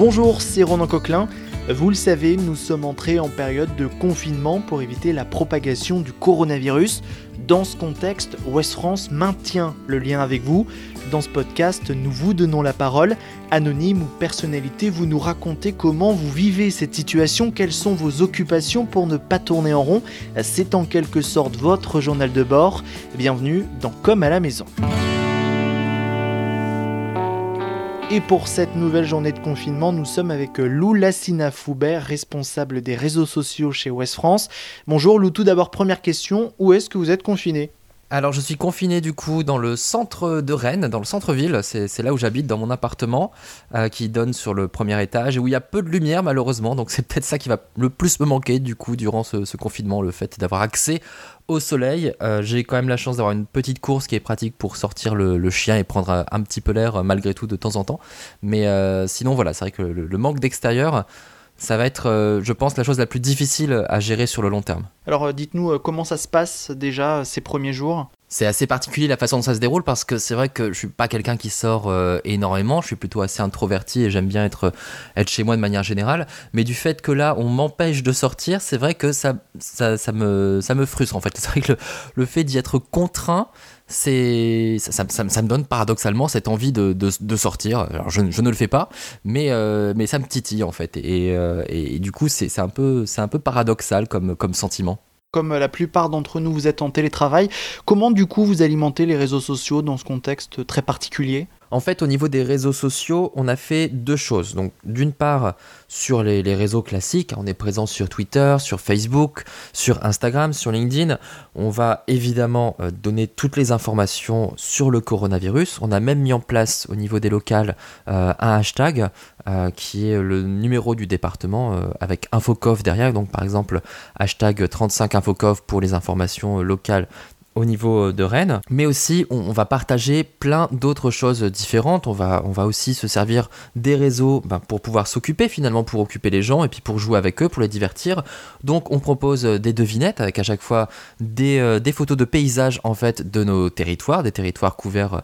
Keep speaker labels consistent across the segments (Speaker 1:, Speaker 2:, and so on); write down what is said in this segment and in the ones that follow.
Speaker 1: Bonjour, c'est Ronan Coquelin. Vous le savez, nous sommes entrés en période de confinement pour éviter la propagation du coronavirus. Dans ce contexte, West France maintient le lien avec vous. Dans ce podcast, nous vous donnons la parole. Anonyme ou personnalité, vous nous racontez comment vous vivez cette situation, quelles sont vos occupations pour ne pas tourner en rond. C'est en quelque sorte votre journal de bord. Bienvenue dans Comme à la maison. Et pour cette nouvelle journée de confinement, nous sommes avec euh, Lou Lassina Foubert, responsable des réseaux sociaux chez West France. Bonjour Lou, tout d'abord première question, où est-ce que vous êtes confiné?
Speaker 2: Alors je suis confiné du coup dans le centre de Rennes, dans le centre-ville, c'est là où j'habite, dans mon appartement, euh, qui donne sur le premier étage, et où il y a peu de lumière malheureusement, donc c'est peut-être ça qui va le plus me manquer du coup durant ce, confinement, le fait d'avoir accès au soleil. Euh, j'ai quand même la chance d'avoir une petite course qui est pratique pour sortir le, chien et prendre un, petit peu l'air malgré tout de temps en temps, mais euh, sinon voilà, c'est vrai que le manque d'extérieur ça va être, euh, je pense, la chose la plus difficile à gérer sur le long terme.
Speaker 1: Alors euh, dites-nous euh, comment ça se passe déjà ces premiers jours?
Speaker 2: C'est assez particulier la façon dont ça se déroule parce que c'est vrai que je suis pas quelqu'un qui sort énormément, je suis plutôt assez introverti et j'aime bien être, être chez moi de manière générale. Mais du fait que là on m'empêche de sortir, c'est vrai que ça, ça, ça, me, ça me frustre en fait. C'est vrai que le, fait d'y être contraint, c'est ça, me donne paradoxalement cette envie de, sortir. Alors je, ne le fais pas, mais, euh, mais ça me titille en fait. Et, euh, du coup, c'est un, peu, un peu paradoxal comme, comme sentiment.
Speaker 1: Comme la plupart d'entre nous, vous êtes en télétravail. Comment du coup vous alimentez les réseaux sociaux dans ce contexte très particulier?
Speaker 2: En fait, au niveau des réseaux sociaux, on a fait deux choses. Donc, d'une part, sur les, réseaux classiques, on est présent sur Twitter, sur Facebook, sur Instagram, sur LinkedIn. On va évidemment euh, donner toutes les informations sur le coronavirus. On a même mis en place au niveau des locales euh, un hashtag euh, qui est le numéro du département avec Infocov derrière. Donc, par exemple, hashtag 35 Infocov pour les informations locales au niveau euh, de Rennes, mais aussi on, va partager plein d'autres choses différentes. On va, on va aussi se servir des réseaux ben, pour pouvoir s'occuper finalement, pour occuper les gens et puis pour jouer avec eux, pour les divertir. Donc on propose euh, des devinettes avec à chaque fois des, euh, des photos de paysages en fait de nos territoires, des territoires couverts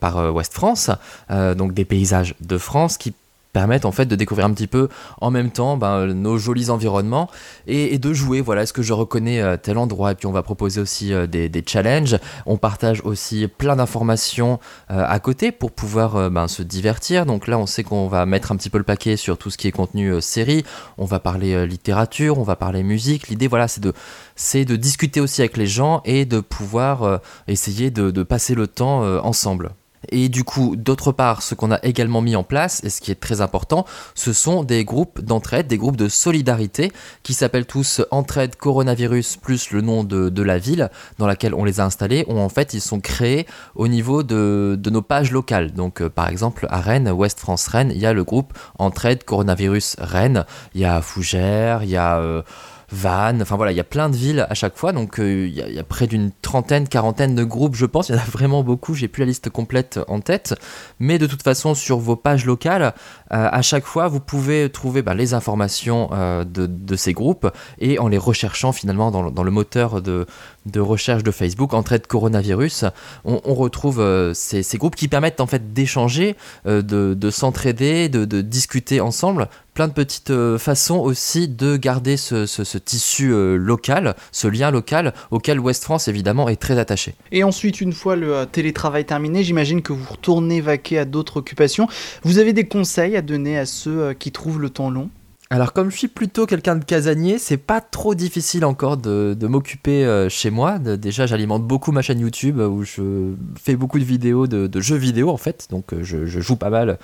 Speaker 2: par Ouest France, donc des paysages de France qui permettent en fait de découvrir un petit peu en même temps ben, nos jolis environnements et, de jouer. Voilà, est-ce que je reconnais euh, tel endroit? Et puis on va proposer aussi euh, des, challenges. On partage aussi plein d'informations euh, à côté pour pouvoir ben, se divertir. Donc là, on sait qu'on va mettre un petit peu le paquet sur tout ce qui est contenu série. On va parler littérature, on va parler musique. L'idée, voilà, c'est de c'est de discuter aussi avec les gens et de pouvoir essayer de passer le temps ensemble. Et du coup, d'autre part, ce qu'on a également mis en place, et ce qui est très important, ce sont des groupes d'entraide, des groupes de solidarité, qui s'appellent tous Entraide Coronavirus plus le nom de, la ville dans laquelle on les a installés, en fait ils sont créés au niveau de, nos pages locales. Donc euh, par exemple à Rennes, Ouest France Rennes, il y a le groupe Entraide Coronavirus Rennes, il y a Fougères, il y a... Euh, Vannes, enfin voilà, il y a plein de villes à chaque fois, donc euh, il y, a près d'une trentaine, quarantaine de groupes, je pense, il y en a vraiment beaucoup, j'ai plus la liste complète en tête, mais de toute façon, sur vos pages locales, euh, à chaque fois, vous pouvez trouver bah, les informations euh, de, ces groupes, et en les recherchant finalement dans, le moteur de, recherche de Facebook, entraide coronavirus, on, retrouve ces, groupes qui permettent en fait d'échanger, de, s'entraider, de, de discuter ensemble plein de petites euh, façons aussi de garder ce, tissu euh, local, ce lien local auquel West France évidemment est très attaché.
Speaker 1: Et ensuite, une fois le euh, télétravail terminé, j'imagine que vous retournez vaquer à d'autres occupations. Vous avez des conseils à donner à ceux qui trouvent le temps long?
Speaker 2: Alors comme je suis plutôt quelqu'un de casanier, c'est pas trop difficile encore de, m'occuper chez moi. déjà j'alimente beaucoup ma chaîne YouTube où je fais beaucoup de vidéos de, jeux vidéo en fait, donc je, je, joue pas mal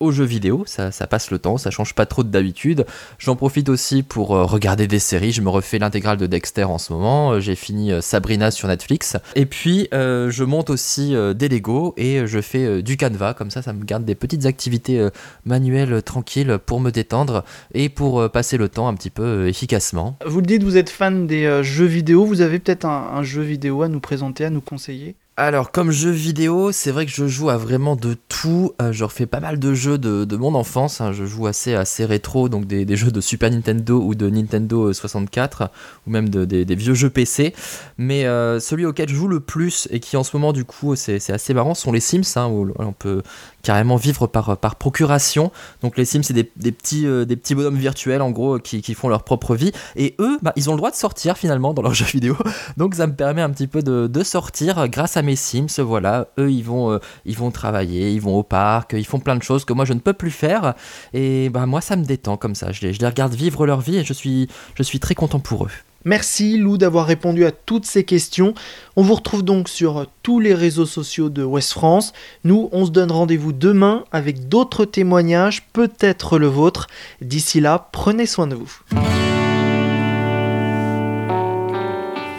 Speaker 2: aux jeux vidéo, ça, passe le temps, ça change pas trop d'habitude. J'en profite aussi pour euh, regarder des séries, je me refais l'intégrale de Dexter en ce moment, euh, j'ai fini euh, Sabrina sur Netflix, et puis je monte aussi des Lego et je fais du Canva, comme ça ça me garde des petites activités manuelles tranquilles pour me détendre et pour passer le temps un petit peu efficacement.
Speaker 1: Vous le dites, vous êtes fan des jeux vidéo, vous avez peut-être un jeu vidéo à nous présenter, à nous conseiller?
Speaker 2: Alors, comme jeu vidéo, c'est vrai que je joue à vraiment de tout. Euh, je refais pas mal de jeux de, mon enfance. Hein. Je joue assez, assez rétro, donc des, jeux de Super Nintendo ou de Nintendo 64, ou même des, vieux jeux PC. Mais euh, celui auquel je joue le plus et qui en ce moment, du coup, c'est assez marrant, sont les Sims, hein, où on peut carrément vivre par, par procuration. Donc les Sims, c'est des, petits, euh, des petits bonhommes virtuels, en gros, qui, font leur propre vie. Et eux, bah, ils ont le droit de sortir finalement dans leurs jeux vidéo. Donc ça me permet un petit peu de, de sortir grâce à mes Sims. Voilà, eux, ils vont, euh, ils vont travailler, ils vont au parc, ils font plein de choses que moi, je ne peux plus faire. Et bah, moi, ça me détend comme ça. Je les, je les regarde vivre leur vie et je suis, je suis très content pour eux.
Speaker 1: Merci Lou d'avoir répondu à toutes ces questions. On vous retrouve donc sur tous les réseaux sociaux de West France. Nous, on se donne rendez-vous demain avec d'autres témoignages, peut-être le vôtre. D'ici là, prenez soin de vous.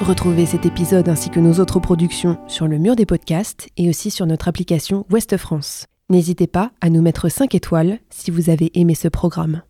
Speaker 3: Retrouvez cet épisode ainsi que nos autres productions sur le mur des podcasts et aussi sur notre application Ouest France. N'hésitez pas à nous mettre 5 étoiles si vous avez aimé ce programme.